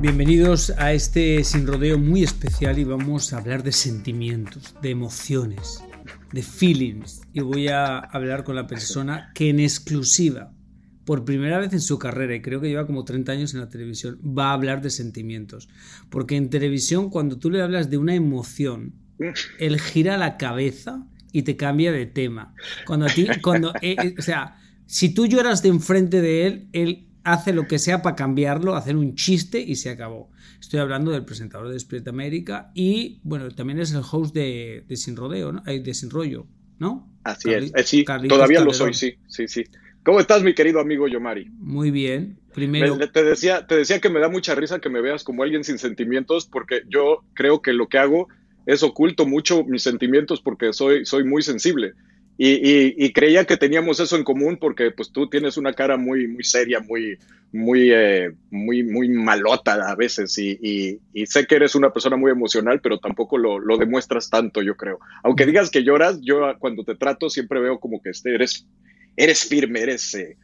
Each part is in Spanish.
Bienvenidos a este sin rodeo muy especial y vamos a hablar de sentimientos, de emociones, de feelings. Y voy a hablar con la persona que en exclusiva, por primera vez en su carrera, y creo que lleva como 30 años en la televisión, va a hablar de sentimientos. Porque en televisión, cuando tú le hablas de una emoción, él gira la cabeza y te cambia de tema. Cuando a ti, cuando, eh, eh, o sea, si tú lloras de enfrente de él, él hace lo que sea para cambiarlo, hacer un chiste y se acabó. Estoy hablando del presentador de Despierta América y, bueno, también es el host de, Sin Rodeo, ¿no? Eh, de Sin Rollo, ¿no? Así es, eh, sí, todavía lo soy, sí, sí, sí. ¿Cómo estás, mi querido amigo Yomari? Muy bien. Primero. te, decía, te decía que me da mucha risa que me veas como alguien sin sentimientos, porque yo creo que lo que hago es oculto mucho mis sentimientos porque soy, soy muy sensible. Y, creía que teníamos eso en común porque pues tú tienes una cara muy, muy seria, muy, muy, eh, muy, muy malota a veces y, sé que eres una persona muy emocional, pero tampoco lo, demuestras tanto, yo creo. Aunque digas que lloras, yo cuando te trato siempre veo como que este, eres, eres firme, eres... Eh,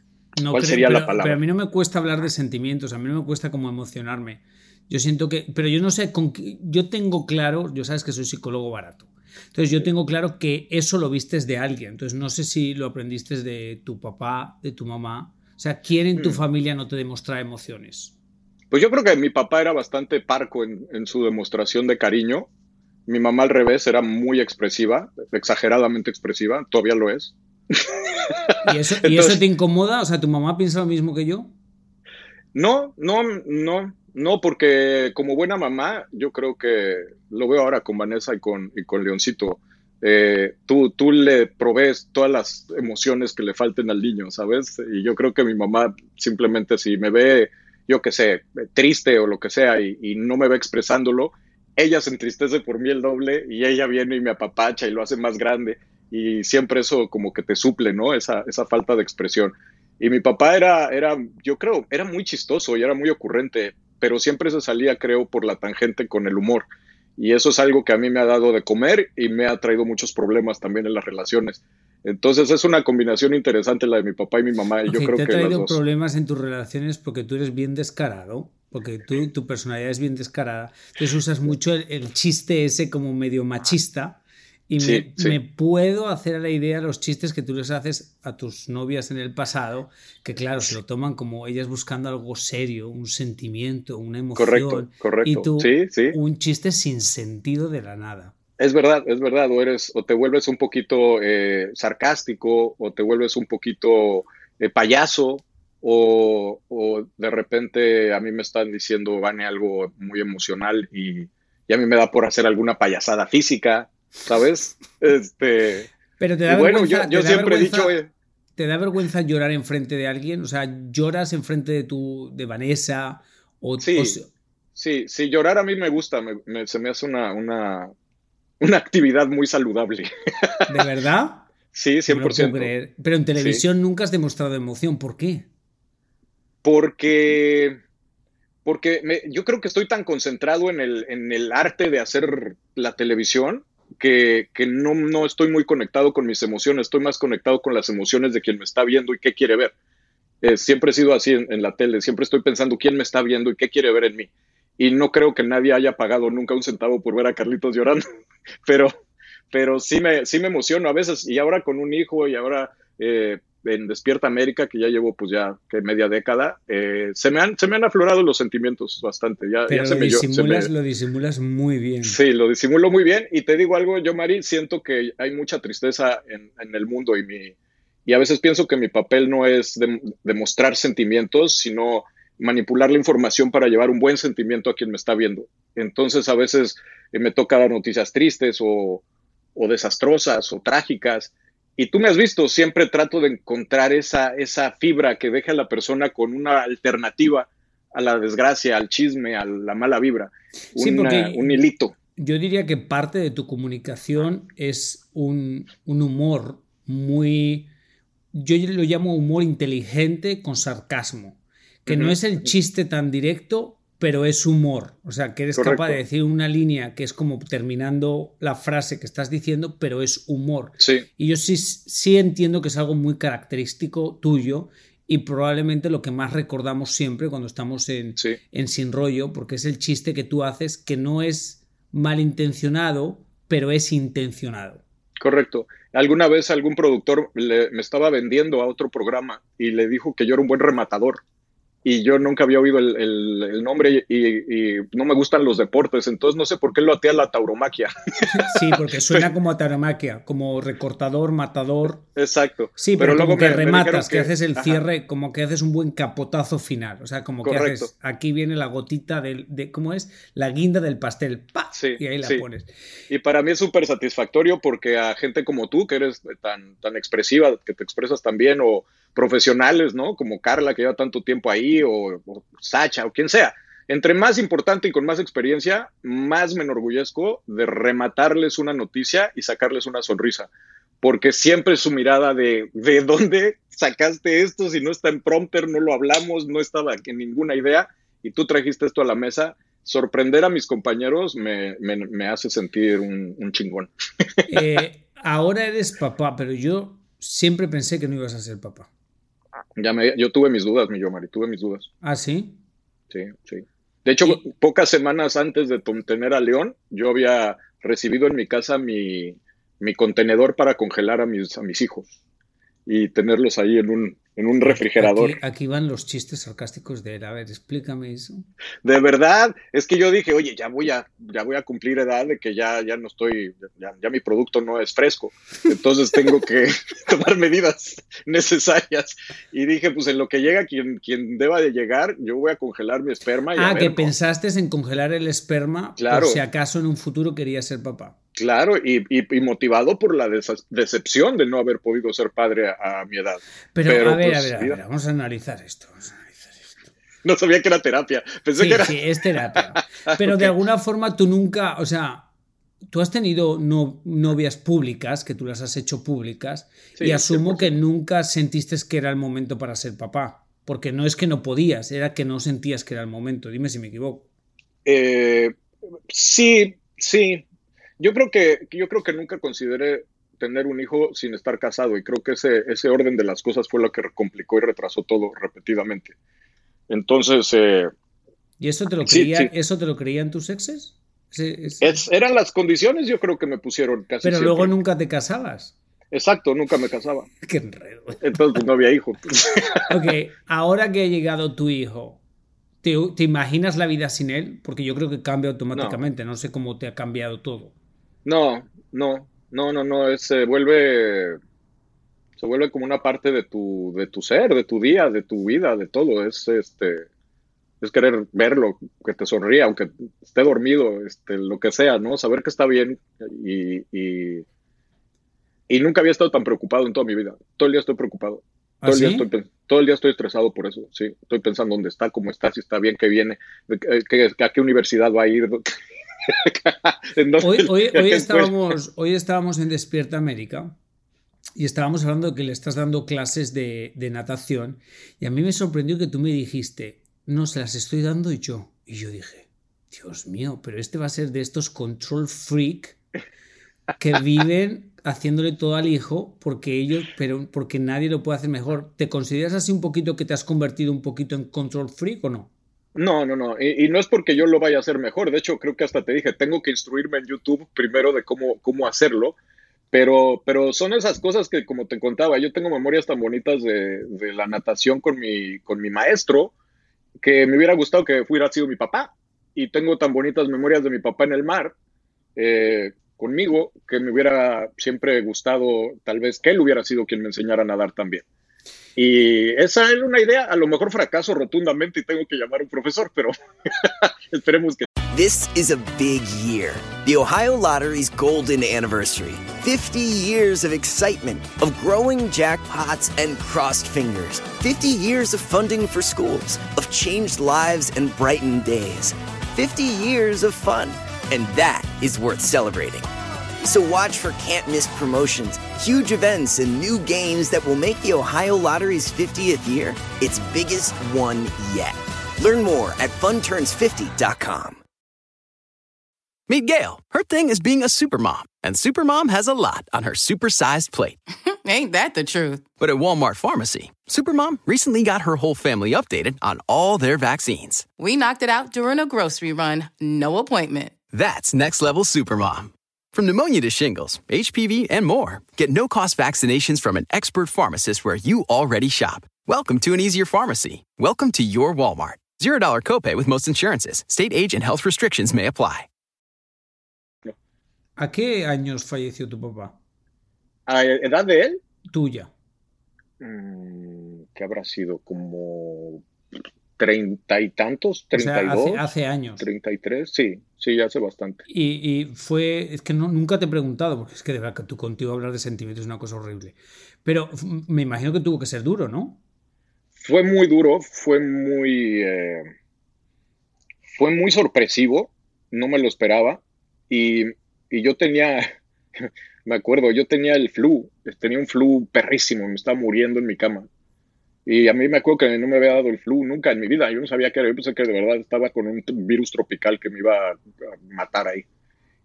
¿Cuál sería la palabra? Pero a mí no me cuesta hablar de sentimientos, a mí no me cuesta como emocionarme. Yo siento que, pero yo no sé, con, yo tengo claro, yo sabes que soy psicólogo barato. Entonces yo tengo claro que eso lo vistes de alguien. Entonces no sé si lo aprendiste de tu papá, de tu mamá. O sea, ¿quién en tu hmm. familia no te demuestra emociones? Pues yo creo que mi papá era bastante parco en, su demostración de cariño. Mi mamá al revés era muy expresiva, exageradamente expresiva, todavía lo es. ¿Y eso, ¿Y eso te incomoda? O sea, ¿tu mamá piensa lo mismo que yo? No, no, no. No, porque como buena mamá, yo creo que lo veo ahora con Vanessa y con, y con Leoncito. Eh, tú, tú le provees todas las emociones que le falten al niño, ¿sabes? Y yo creo que mi mamá simplemente si me ve, yo qué sé, triste o lo que sea y, no me ve expresándolo, ella se entristece por mí el doble y ella viene y me apapacha y lo hace más grande y siempre eso como que te suple, ¿no? Esa, esa falta de expresión. Y mi papá era, era, yo creo, era muy chistoso y era muy ocurrente pero siempre se salía, creo, por la tangente con el humor. Y eso es algo que a mí me ha dado de comer y me ha traído muchos problemas también en las relaciones. Entonces es una combinación interesante la de mi papá y mi mamá. Y yo creo te ha traído problemas en tus relaciones porque tú eres bien descarado, porque tú, tu personalidad es bien descarada. Entonces usas mucho el chiste ese como medio machista y me, puedo hacer a la idea los chistes que tú les haces a tus novias en el pasado, que claro, se lo toman como ellas buscando algo serio, un sentimiento, una emoción. Correcto, correcto. Y tú, un chiste sin sentido de la nada. Es verdad, es verdad. O, eres, o te vuelves un poquito eh, sarcástico, o te vuelves un poquito eh, payaso, o, o, de repente a mí me están diciendo, Vane, algo muy emocional y, y a mí me da por hacer alguna payasada física ¿sabes? Este. Pero te da bueno, yo, siempre he dicho. ¿Te da vergüenza llorar enfrente de alguien? O sea, ¿lloras enfrente de tu, de Vanessa? O, sí, sí, sí, llorar a mí me gusta, se me hace una, una, una, actividad muy saludable. ¿De verdad? sí, 100%. Pero en televisión nunca has demostrado emoción, ¿por qué? Porque porque yo creo que estoy tan concentrado en el, en el, arte de hacer la televisión que, no, no, estoy muy conectado con mis emociones, estoy más conectado con las emociones de quien me está viendo y qué quiere ver. Eh, siempre he sido así en, la tele, siempre estoy pensando quién me está viendo y qué quiere ver en mí. Y no creo que nadie haya pagado nunca un centavo por ver a Carlitos llorando, pero, pero sí me, sí me emociono a veces, y ahora con un hijo, y ahora eh, en Despierta América, que ya llevo pues ya que media década, eh, se, me han, se me han aflorado los sentimientos bastante. Ya, Pero ya se lo, me, yo- se disimulas, me- lo disimulas muy bien. Sí, lo disimulo muy bien. Y te digo algo, yo, Mari, siento que hay mucha tristeza en, en el mundo y, mi, y a veces pienso que mi papel no es dem- demostrar sentimientos, sino manipular la información para llevar un buen sentimiento a quien me está viendo. Entonces, a veces eh, me toca dar noticias tristes o, o desastrosas o trágicas. Y tú me has visto, siempre trato de encontrar esa, esa fibra que deja a la persona con una alternativa a la desgracia, al chisme, a la mala vibra. Sí, Una- un hilito. Yo diría que parte de tu comunicación es un, un humor muy... Yo lo llamo humor inteligente con sarcasmo, que no es el chiste tan directo, pero es humor. O sea, que eres capaz de decir una línea que es como terminando la frase que estás diciendo, pero es humor. Sí, Y yo sí, sí entiendo que es algo muy característico tuyo y probablemente lo que más recordamos siempre cuando estamos en, sí, en Sin Rollo, porque es el chiste que tú haces que no es malintencionado, pero es intencionado. correcto. Alguna vez algún productor le- me estaba vendiendo a otro programa y le dijo que yo era un buen rematador. Y yo nunca había oído el, el- el nombre y, y no me gustan los deportes, entonces no sé por qué lo até a la tauromaquia. Sí, porque suena como a tauromaquia, como recortador, matador. Exacto. Sí, pero, como que me- me dijeron rematas, que, haces el ajá, cierre, como que haces un buen capotazo final. O sea, como que haces, aquí viene la gotita del, de, ¿cómo es? La guinda del pastel, ¡pa! Sí, y ahí la sí. pones. Y para mí es súper satisfactorio porque a gente como tú, que eres tan, tan expresiva, que te expresas tan bien, o profesionales, ¿no? Como Carla, que lleva tanto tiempo ahí, o, Sacha, o quien sea. Entre más importante y con más experiencia, más me enorgullezco de rematarles una noticia y sacarles una sonrisa. Porque siempre su mirada de, ¿de dónde sacaste esto? Si no está en prompter, no lo hablamos, no estaba en ninguna idea, y tú trajiste esto a la mesa sorprender a mis compañeros me, me, hace sentir un, un chingón. Eh, ahora eres papá, pero yo siempre pensé que no ibas a ser papá. Ya me, yo tuve mis dudas, mi Yomari, tuve mis dudas. ¿Ah, sí? Sí, sí. De hecho, Y- pocas semanas antes de tener a León, yo había recibido en mi casa mi, mi contenedor para congelar a mis, a mis hijos y tenerlos ahí en un, en un refrigerador. Aquí, aquí van los chistes sarcásticos de él. A ver, explícame eso. De verdad, es que yo dije, oye, ya voy a, ya voy a cumplir edad de que ya, ya no estoy, ya, ya mi producto no es fresco. Entonces tengo que tomar medidas necesarias. Y dije, pues en lo que llega quien, quien deba de llegar, yo voy a congelar mi esperma. Y a Ah, ver, que ¿no? pensaste en congelar el esperma Claro. por si acaso en un futuro querías ser papá. Claro, y, y- y motivado por la decepción de no haber podido ser padre a, a mi edad. Pero, Pero, a ver, pues, a ver, a ver, vamos a analizar esto. vamos a analizar esto. No sabía que era terapia. Pensé Sí, que era. sí, es terapia. Pero de alguna forma tú nunca, o sea, tú has tenido no- novias públicas, que tú las has hecho públicas, Sí, y asumo 100%. que nunca sentiste que era el momento para ser papá. Porque no es que no podías, era que no sentías que era el momento. Dime si me equivoco. Eh, sí, sí. Yo creo que, yo creo que nunca consideré tener un hijo sin estar casado y creo que ese, ese orden de las cosas fue lo que complicó y retrasó todo repetidamente. Entonces, eh, ¿Y eso te lo, creía, sí. eso te lo creían tus exes? Es- eran las condiciones yo creo que me pusieron casi Pero siempre. luego nunca te casabas. Exacto, nunca me casaba. Qué enredo. Entonces pues, no había hijo. Ok, ahora que ha llegado tu hijo, ¿te, te imaginas la vida sin él? Porque yo creo que cambia automáticamente. No, sé cómo te ha cambiado todo. No, no, no, no, no, es, se vuelve, se vuelve como una parte de tu, de tu ser, de tu día, de tu vida, de todo. Es este, es querer verlo, que te sonría, aunque esté dormido, este, lo que sea, ¿no? Saber que está bien y, y, y nunca había estado tan preocupado en toda mi vida. Todo el día estoy preocupado. ¿Ah, Todo el, día sí? estoy, todo el día estoy estresado por eso, sí. Estoy pensando dónde está, cómo está, si está bien, qué viene, qué- a qué universidad va a ir. estábamos, hoy estábamos en Despierta América y estábamos hablando de que le estás dando clases de, de natación y a mí me sorprendió que tú me dijiste, no, se las estoy dando yo. Y yo dije, Dios mío, pero este va a ser de estos control freak que viven haciéndole todo al hijo porque ellos, pero porque nadie lo puede hacer mejor. ¿Te consideras así un poquito que te has convertido un poquito en control freak o no? No, no, no. Y, no es porque yo lo vaya a hacer mejor. De hecho, creo que hasta te dije, tengo que instruirme en YouTube primero de cómo, cómo hacerlo. Pero, pero son esas cosas que, como te contaba, yo tengo memorias tan bonitas de, la natación con mi, con mi maestro que me hubiera gustado que hubiera sido mi papá. Y tengo tan bonitas memorias de mi papá en el mar eh, conmigo que me hubiera siempre gustado, tal vez, que él hubiera sido quien me enseñara a nadar también. Y esa es una idea, a lo mejor fracaso rotundamente y tengo que llamar a un profesor, pero esperemos que. This is a big year. The Ohio Lottery's golden anniversary. 50 years of excitement, of growing jackpots and crossed fingers. 50 years of funding for schools, of changed lives and brightened days. 50 years of fun. And that is worth celebrating. So watch for can't miss promotions, huge events, and new games that will make the Ohio Lottery's 50th year its biggest one yet. Learn more at funturns50.com. Meet Gail. Her thing is being a supermom, and supermom has a lot on her supersized plate. Ain't that the truth? But at Walmart Pharmacy, Supermom recently got her whole family updated on all their vaccines. We knocked it out during a grocery run, no appointment. That's next level Supermom. From pneumonia to shingles, HPV, and more, get no cost vaccinations from an expert pharmacist where you already shop. Welcome to an easier pharmacy. Welcome to your Walmart. $0 copay with most insurances. State age and health restrictions may apply. ¿A qué años falleció tu papá? ¿A edad de él? Tuya. Mm, ¿Qué habrá sido? Como treinta y tantos, treinta y dos. Hace, años. Treinta y tres, sí, sí, hace bastante. Y, fue, es que no, nunca te he preguntado, porque es que de verdad que tú contigo hablar de sentimientos es una cosa horrible. Pero me imagino que tuvo que ser duro, ¿no? Fue muy duro, fue muy, eh, fue muy sorpresivo, no me lo esperaba. Y, y yo tenía, me acuerdo, yo tenía el flu, tenía un flu perrísimo, me estaba muriendo en mi cama y a mí me acuerdo que no me había dado el flu nunca en mi vida. Yo no sabía qué era. Yo pensé que de verdad estaba con un virus tropical que me iba a matar ahí.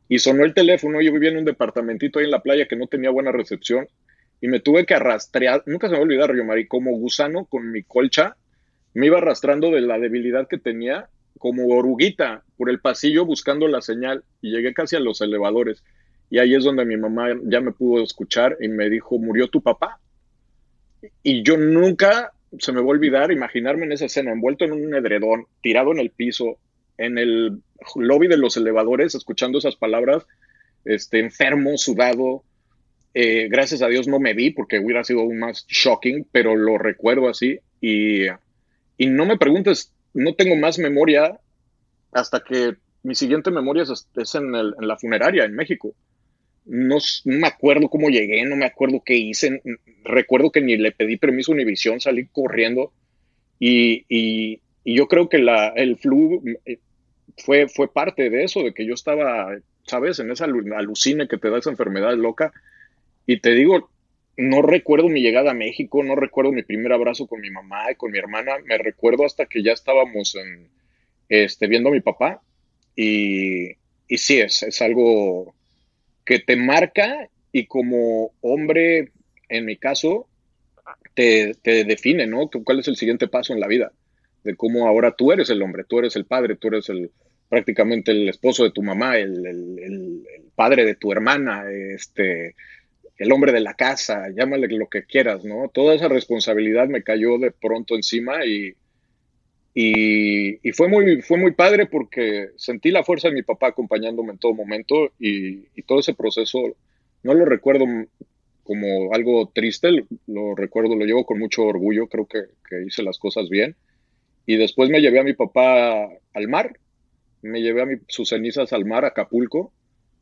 Y sonó el teléfono. Yo vivía en un departamentito ahí en la playa que no tenía buena recepción. Y me tuve que arrastrear. Nunca se me va a olvidar, yo, Mari, como gusano con mi colcha. Me iba arrastrando de la debilidad que tenía como oruguita por el pasillo buscando la señal. Y llegué casi a los elevadores. Y ahí es donde mi mamá ya me pudo escuchar y me dijo, ¿murió tu papá? Y yo nunca se me va a olvidar imaginarme en esa escena, envuelto en un edredón, tirado en el piso, en el lobby de los elevadores, escuchando esas palabras, este, enfermo, sudado. Eh, gracias a Dios no me vi porque hubiera sido aún más shocking, pero lo recuerdo así. Y, y no me preguntes, no tengo más memoria hasta que mi siguiente memoria es, en, en la funeraria en México no, me acuerdo cómo llegué, no me acuerdo qué hice. Recuerdo que ni le pedí permiso a Univisión, salí corriendo. Y, yo creo que la, el flu eh, fue, fue parte de eso, de que yo estaba, ¿sabes? En esa alucine que te da esa enfermedad loca. Y te digo, no recuerdo mi llegada a México, no recuerdo mi primer abrazo con mi mamá y con mi hermana. Me recuerdo hasta que ya estábamos en, este, viendo a mi papá. Y, y sí, es, es algo que te marca y como hombre, en mi caso, te, define, ¿no? ¿Cuál es el siguiente paso en la vida? De cómo ahora tú eres el hombre, tú eres el padre, tú eres el prácticamente el esposo de tu mamá, el, padre de tu hermana, este, el hombre de la casa, llámale lo que quieras, ¿no? Toda esa responsabilidad me cayó de pronto encima y, y, fue, muy, fue muy padre porque sentí la fuerza de mi papá acompañándome en todo momento y, todo ese proceso no lo recuerdo como algo triste, lo recuerdo, lo llevo con mucho orgullo, creo que, hice las cosas bien. Y después me llevé a mi papá al mar, me llevé a sus cenizas al mar, a Acapulco,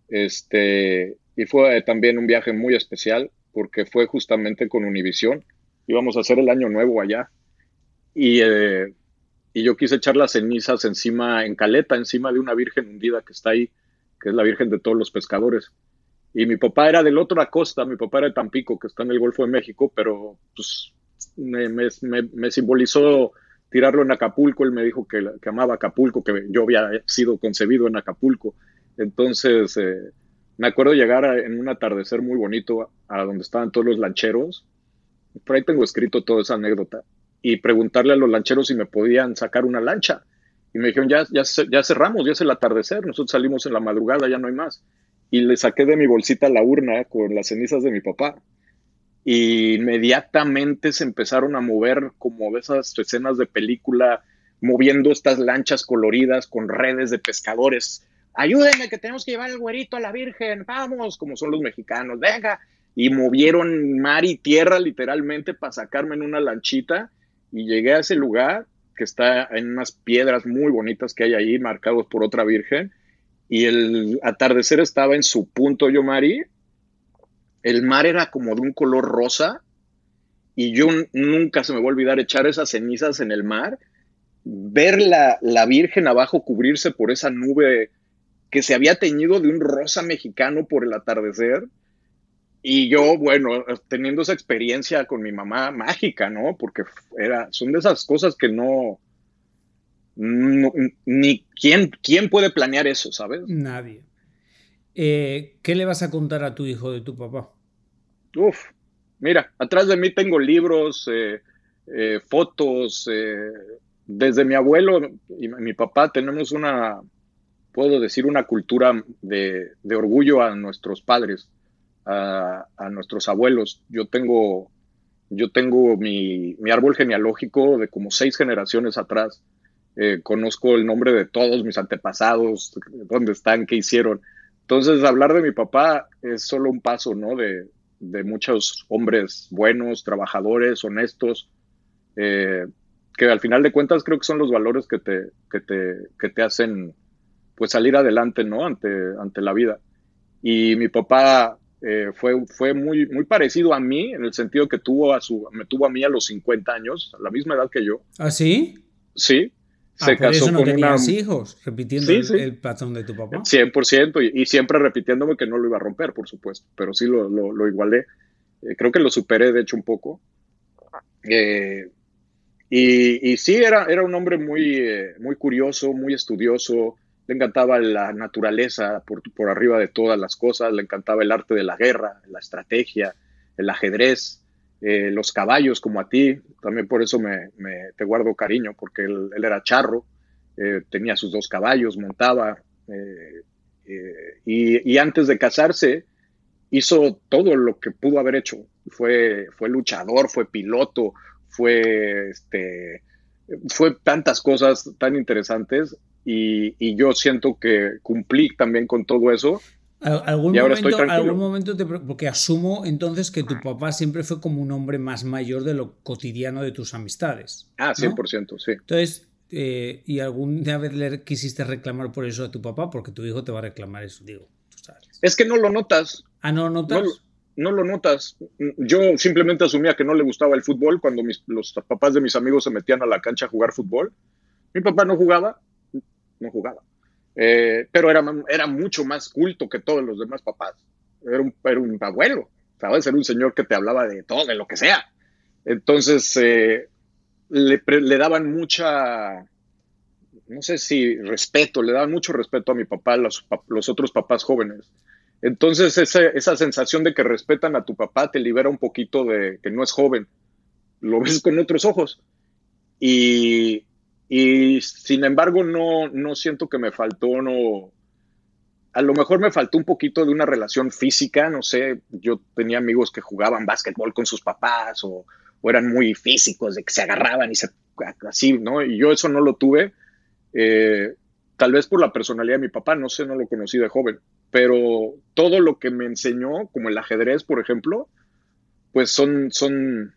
este, y fue también un viaje muy especial porque fue justamente con Univisión, íbamos a hacer el año nuevo allá. Y eh, y yo quise echar las cenizas encima, en caleta, encima de una virgen hundida que está ahí, que es la virgen de todos los pescadores. Y mi papá era del otro la costa, mi papá era de Tampico, que está en el Golfo de México, pero pues me, me, simbolizó tirarlo en Acapulco, él me dijo que, que, amaba Acapulco, que yo había sido concebido en Acapulco. Entonces, eh, me acuerdo llegar en un atardecer muy bonito a donde estaban todos los lancheros. Por ahí tengo escrito toda esa anécdota y preguntarle a los lancheros si me podían sacar una lancha. Y me dijeron, ya, ya, ya cerramos, ya es el atardecer, nosotros salimos en la madrugada, ya no hay más. Y le saqué de mi bolsita la urna con las cenizas de mi papá. Y inmediatamente se empezaron a mover como de esas escenas de película, moviendo estas lanchas coloridas con redes de pescadores. Ayúdenme que tenemos que llevar el güerito a la Virgen, vamos, como son los mexicanos, venga. Y movieron mar y tierra literalmente para sacarme en una lanchita y llegué a ese lugar que está en unas piedras muy bonitas que hay ahí, marcados por otra virgen, y el atardecer estaba en su punto, yo, Mari. El mar era como de un color rosa, y yo nunca se me va a olvidar echar esas cenizas en el mar, ver la, la Virgen abajo cubrirse por esa nube que se había teñido de un rosa mexicano por el atardecer y yo, bueno, teniendo esa experiencia con mi mamá mágica, ¿no? Porque era, son de esas cosas que no, ni quién, quién puede planear eso, ¿sabes? Nadie. Eh, ¿Qué le vas a contar a tu hijo de tu papá? Uf, mira, atrás de mí tengo libros, eh, eh, fotos, desde mi abuelo y mi papá tenemos una, puedo decir, una cultura de, de orgullo a nuestros padres a, nuestros abuelos. Yo tengo, yo tengo mi, árbol genealógico de como seis generaciones atrás. Eh, conozco el nombre de todos mis antepasados, dónde están, qué hicieron. Entonces, hablar de mi papá es solo un paso, ¿no? De, muchos hombres buenos, trabajadores, honestos, eh, que al final de cuentas creo que son los valores que te, que te, que te hacen pues salir adelante, ¿no? Ante, ante la vida. Y mi papá eh, fue, fue muy, muy parecido a mí, en el sentido que tuvo a su, me tuvo a mí a los 50 años, a la misma edad que yo. ¿Ah, sí? Sí. Ah, se casó eso no con tenías hijos, repitiendo el, patrón de tu papá. 100%, y, y, siempre repitiéndome que no lo iba a romper, por supuesto, pero sí lo, lo, igualé. Eh, creo que lo superé, de hecho, un poco. Eh, y, y, sí, era, era un hombre muy, muy curioso, muy estudioso, le encantaba la naturaleza por, por arriba de todas las cosas, le encantaba el arte de la guerra, la estrategia, el ajedrez, eh, los caballos como a ti, también por eso me, te guardo cariño, porque él, era charro, eh, tenía sus dos caballos, montaba, eh, y, antes de casarse hizo todo lo que pudo haber hecho, fue, fue luchador, fue piloto, fue, este, fue tantas cosas tan interesantes y, yo siento que cumplí también con todo eso. ¿Algún, momento, algún momento porque asumo entonces que tu papá siempre fue como un hombre más mayor de lo cotidiano de tus amistades. Ah, 100%, sí. Entonces, eh, ¿y alguna vez le quisiste reclamar por eso a tu papá? Porque tu hijo te va a reclamar eso, digo. Es que no lo notas. Ah, no lo notas. No, lo notas. Yo simplemente asumía que no le gustaba el fútbol cuando los papás de mis amigos se metían a la cancha a jugar fútbol. Mi papá no jugaba no jugaba. Eh, pero era, era mucho más culto que todos los demás papás. Era un, era un abuelo, ¿sabes? Era un señor que te hablaba de todo, de lo que sea. Entonces, eh, le, daban mucha, no sé si respeto, le daban mucho respeto a mi papá, los, los otros papás jóvenes. Entonces, esa sensación de que respetan a tu papá te libera un poquito de que no es joven. Lo ves con otros ojos. Y, y sin embargo, no, no siento que me faltó, no. A lo mejor me faltó un poquito de una relación física, no sé. Yo tenía amigos que jugaban básquetbol con sus papás o, eran muy físicos, de que se agarraban y se. así, ¿no? Y yo eso no lo tuve. Eh, tal vez por la personalidad de mi papá, no sé, no lo conocí de joven. Pero todo lo que me enseñó, como el ajedrez, por ejemplo, pues son, son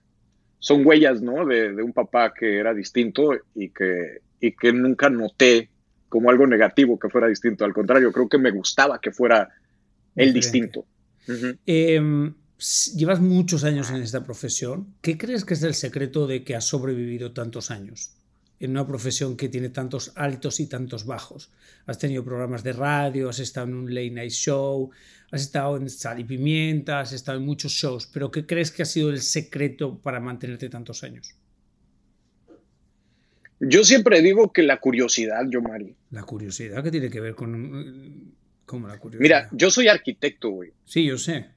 son huellas, ¿no? De, un papá que era distinto y que, y que nunca noté como algo negativo que fuera distinto. Al contrario, creo que me gustaba que fuera el distinto. Em, llevas muchos años en esta profesión. ¿Qué crees que es el secreto de que has sobrevivido tantos años? En una profesión que tiene tantos altos y tantos bajos. Has tenido programas de radio, has estado en un late night show, has estado en Sal y Pimienta, has estado en muchos shows, pero ¿qué crees que ha sido el secreto para mantenerte tantos años? Yo siempre digo que la curiosidad, yo, Mari. ¿La curiosidad qué tiene que ver con ¿cómo la curiosidad? Mira, yo soy arquitecto, güey. Sí, yo sé.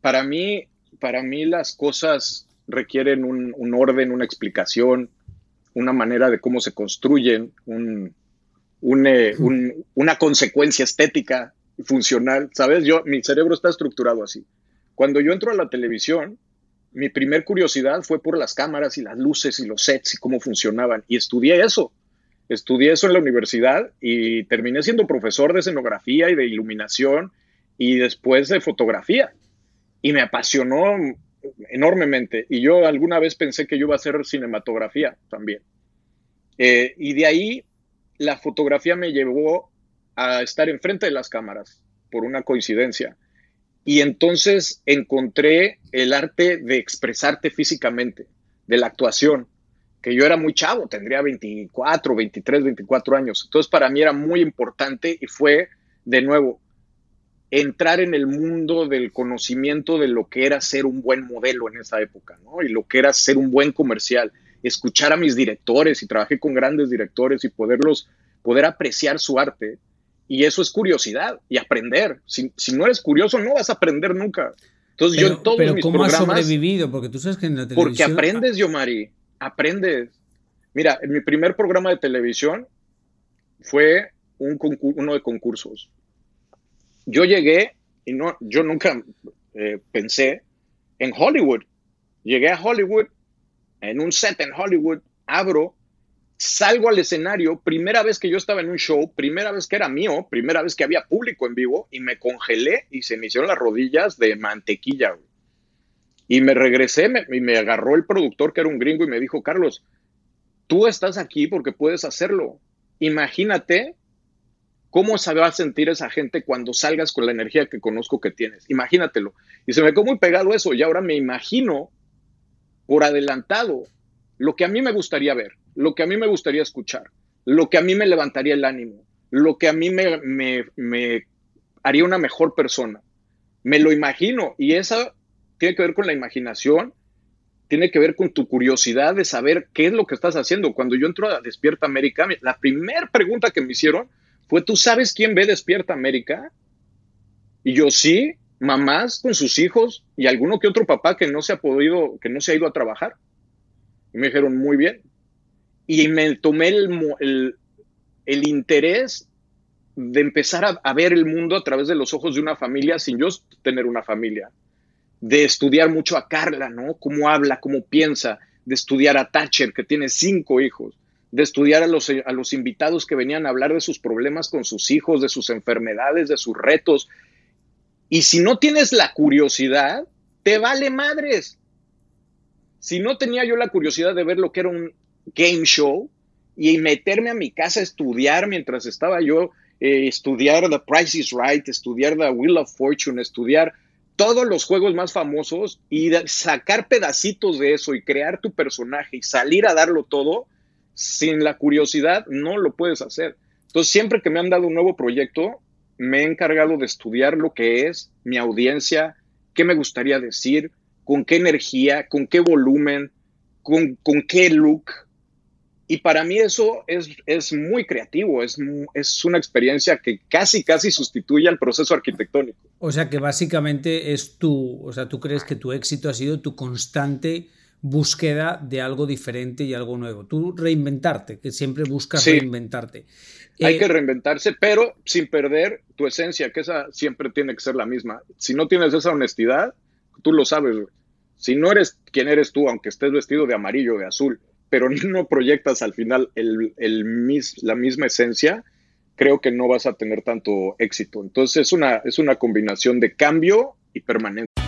Para mí, para mí las cosas requieren un, un orden, una explicación, una manera de cómo se construyen, un, eh, una consecuencia estética, funcional, ¿sabes? Yo, mi cerebro está estructurado así. Cuando yo entro a la televisión, mi primer curiosidad fue por las cámaras y las luces y los sets y cómo funcionaban. Y estudié eso. Estudié eso en la universidad y terminé siendo profesor de escenografía y de iluminación y después de fotografía. Y me apasionó enormemente. Y yo alguna vez pensé que yo iba a hacer cinematografía también. Eh, y de ahí la fotografía me llevó a estar enfrente de las cámaras por una coincidencia. Y entonces encontré el arte de expresarte físicamente, de la actuación, que yo era muy chavo, tendría 24, 23, 24 años. Entonces para mí era muy importante y fue, de nuevo, entrar en el mundo del conocimiento de lo que era ser un buen modelo en esa época, ¿no? Y lo que era ser un buen comercial, escuchar a mis directores y trabajé con grandes directores y poderlos, poder apreciar su arte y eso es curiosidad y aprender. Si, no eres curioso, no vas a aprender nunca. Entonces, yo en todos pero mis ¿cómo has sobrevivido? Porque tú sabes que en la televisión. Porque aprendes, Yomari. Aprendes. Mira, en mi primer programa de televisión fue un uno de concursos. Yo llegué y no, yo nunca eh, pensé en Hollywood. Llegué a Hollywood, en un set en Hollywood, abro salgo al escenario, primera vez que yo estaba en un show, primera vez que era mío, primera vez que había público en vivo y me congelé y se me hicieron las rodillas de mantequilla. Y me regresé y me agarró el productor que era un gringo y me dijo, Carlos, tú estás aquí porque puedes hacerlo. Imagínate cómo se va a sentir esa gente cuando salgas con la energía que conozco que tienes. Imagínatelo. Y se me quedó muy pegado eso y ahora me imagino por adelantado lo que a mí me gustaría ver lo que a mí me gustaría escuchar, lo que a mí me levantaría el ánimo, lo que a mí me, haría una mejor persona. Me lo imagino y eso tiene que ver con la imaginación, tiene que ver con tu curiosidad de saber qué es lo que estás haciendo. Cuando yo entro a Despierta América, la primera pregunta que me hicieron fue, ¿tú sabes quién ve Despierta América? Y yo sí, mamás con sus hijos y alguno que otro papá que no se ha podido, que no se ha ido a trabajar. Y me dijeron, muy bien, y me tomé el, el, interés de empezar a, ver el mundo a través de los ojos de una familia sin yo tener una familia, de estudiar mucho a Carla, ¿no? Cómo habla, cómo piensa, de estudiar a Thatcher, que tiene cinco hijos, de estudiar a los, a los invitados que venían a hablar de sus problemas con sus hijos, de sus enfermedades, de sus retos. Y si no tienes la curiosidad, te vale madres. Si no tenía yo la curiosidad de ver lo que era un, game show y meterme a mi casa a estudiar mientras estaba yo, eh, estudiar The Price is Right, estudiar The Wheel of Fortune, estudiar todos los juegos más famosos y sacar pedacitos de eso y crear tu personaje y salir a darlo todo, sin la curiosidad no lo puedes hacer. Entonces, siempre que me han dado un nuevo proyecto, me he encargado de estudiar lo que es mi audiencia, qué me gustaría decir, con qué energía, con qué volumen, con, con qué look, y para mí eso es, es muy creativo, es, es una experiencia que casi, casi sustituye al proceso arquitectónico. O sea que básicamente es tu, o sea, tú crees que tu éxito ha sido tu constante búsqueda de algo diferente y algo nuevo. Tú reinventarte, que siempre buscas reinventarte. Hay que eh, reinventarse, pero sin perder tu esencia, que esa siempre tiene que ser la misma. Si no tienes esa honestidad, tú lo sabes. Si no eres quien eres tú, aunque estés vestido de amarillo o de azul, pero no proyectas al final el, el mis, la misma esencia, creo que no vas a tener tanto éxito. Entonces es una, es una combinación de cambio y permanencia.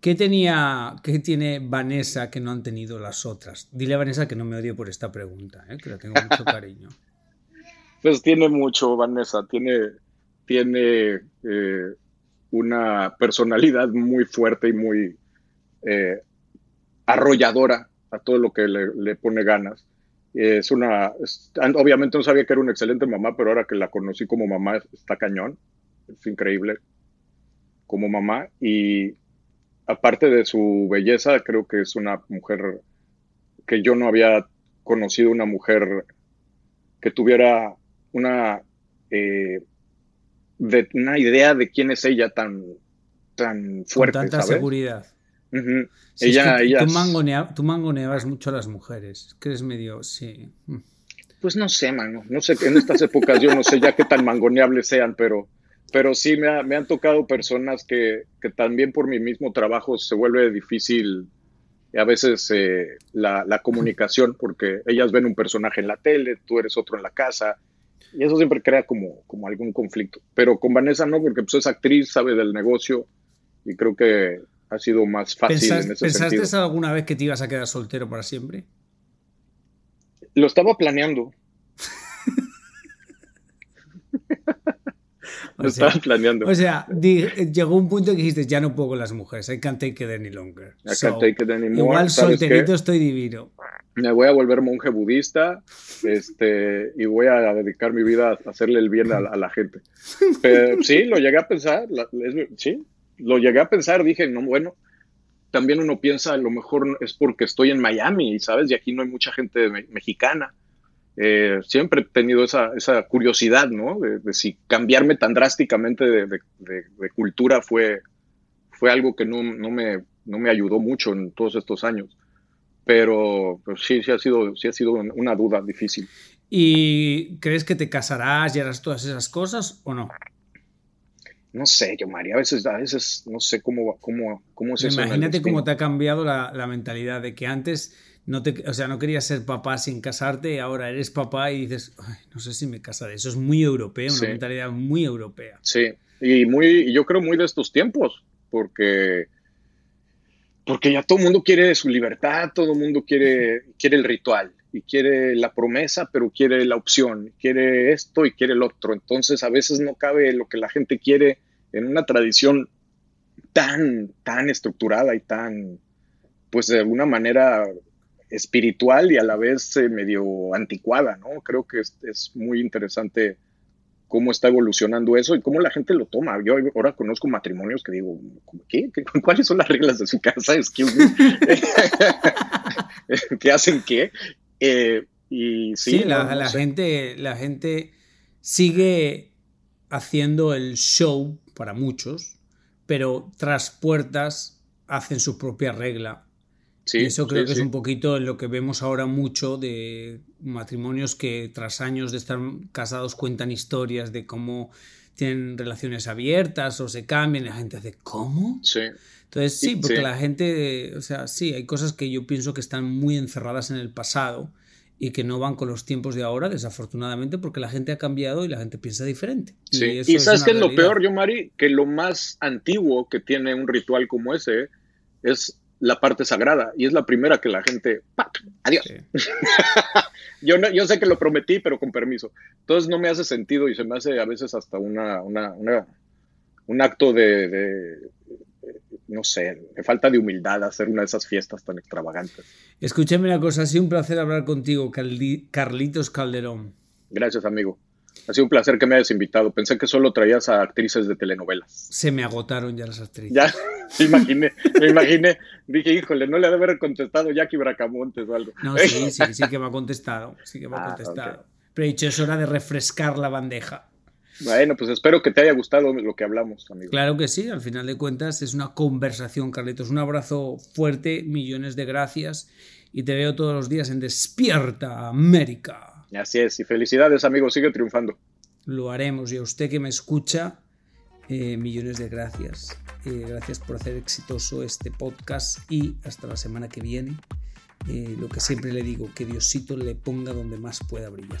¿Qué tenía, qué tiene Vanessa que no han tenido las otras? Dile a Vanessa que no me odie por esta pregunta, ¿eh? que la tengo mucho cariño. Pues tiene mucho, Vanessa. Tiene, tiene eh, una personalidad muy fuerte y muy eh, arrolladora a todo lo que le, pone ganas. Es una, obviamente no sabía que era una excelente mamá, pero ahora que la conocí como mamá está cañón, es increíble como mamá y aparte de su belleza, creo que es una mujer que yo no había conocido una mujer que tuviera una eh, de una idea de quién es ella tan, tan fuerte. Con tanta seguridad. ella, tú, mangoneabas mucho a las mujeres. Que eres medio. Sí. Pues no sé, mano. No sé, en estas épocas yo no sé ya qué tan mangoneables sean, pero, pero sí me, han tocado personas que, también por mi mismo trabajo se vuelve difícil a veces eh, la, la, comunicación, porque ellas ven un personaje en la tele, tú eres otro en la casa, y eso siempre crea como, como algún conflicto. Pero con Vanessa no, porque pues es actriz, sabe del negocio y creo que ha sido más fácil en ese ¿Pensaste alguna vez que te ibas a quedar soltero para siempre? Lo estaba planeando. Lo estaba planeando. O sea, llegó un punto que dijiste, ya no puedo con las mujeres, I can't take it any longer. I can't take it anymore. Igual solterito estoy divino me voy a volver monje budista este, y voy a dedicar mi vida a hacerle el bien a, la gente. Pero, sí, lo llegué a pensar, sí, lo llegué a pensar, dije, no, bueno, también uno piensa, a lo mejor es porque estoy en Miami, ¿sabes? Y aquí no hay mucha gente mexicana. Eh, siempre he tenido esa, esa curiosidad, ¿no? De, si cambiarme tan drásticamente de, cultura fue, fue algo que no, no, me, no me ayudó mucho en todos estos años pero pues, sí, sí ha sido, sí ha sido una duda difícil. ¿Y crees que te casarás y harás todas esas cosas o no? No sé, yo María, a veces, a veces no sé cómo, cómo, cómo es eso. Imagínate cómo te ha cambiado la, la, mentalidad de que antes no te, o sea, no querías ser papá sin casarte y ahora eres papá y dices, no sé si me casaré. Eso es muy europeo, una mentalidad muy europea. Sí, y muy, yo creo muy de estos tiempos, porque porque ya todo el mundo quiere su libertad, todo el mundo quiere, quiere el ritual y quiere la promesa, pero quiere la opción, quiere esto y quiere el otro. Entonces a veces no cabe lo que la gente quiere en una tradición tan, tan estructurada y tan, pues de alguna manera espiritual y a la vez eh, medio anticuada, ¿no? Creo que es, es muy interesante cómo está evolucionando eso y cómo la gente lo toma. Yo ahora conozco matrimonios que digo, ¿qué? ¿Cuáles son las reglas de su casa? ¿Qué hacen qué? Eh, y sí, la, gente, la gente sigue haciendo el show para muchos, pero tras puertas hacen su propia regla y eso creo que es un poquito lo que vemos ahora mucho de matrimonios que tras años de estar casados cuentan historias de cómo tienen relaciones abiertas o se cambian y la gente hace ¿cómo? Sí. Entonces sí, porque la gente, o sea, sí, hay cosas que yo pienso que están muy encerradas en el pasado y que no van con los tiempos de ahora, desafortunadamente, porque la gente ha cambiado y la gente piensa diferente. Sí. Y, sabes qué es lo peor, yo, Mari, que lo más antiguo que tiene un ritual como ese es la parte sagrada y es la primera que la gente, adiós. yo, no, yo sé que lo prometí, pero con permiso. Entonces no me hace sentido y se me hace a veces hasta una, una, un acto de, no sé, de falta de humildad hacer una de esas fiestas tan extravagantes. Escúchame una cosa, ha sido un placer hablar contigo, Carlitos Calderón. Gracias, amigo. Ha sido un placer que me hayas invitado. Pensé que solo traías a actrices de telenovelas. Se me agotaron ya las actrices. Ya, me imaginé, me imaginé. Dije, híjole, no le ha de haber contestado Jackie Bracamontes o algo. No, sí, sí, sí que me ha contestado. Sí que me ha ah, contestado. Pero he dicho, es hora de refrescar la bandeja. Bueno, pues espero que te haya gustado lo que hablamos, amigo. Claro que sí, al final de cuentas es una conversación, Carlitos. Un abrazo fuerte, millones de gracias y te veo todos los días en Despierta América. Así es, y felicidades amigos, sigue triunfando. Lo haremos y a usted que me escucha, Eh, millones de gracias. Eh, gracias por hacer exitoso este podcast y hasta la semana que viene. Eh, lo que siempre le digo, que Diosito le ponga donde más pueda brillar.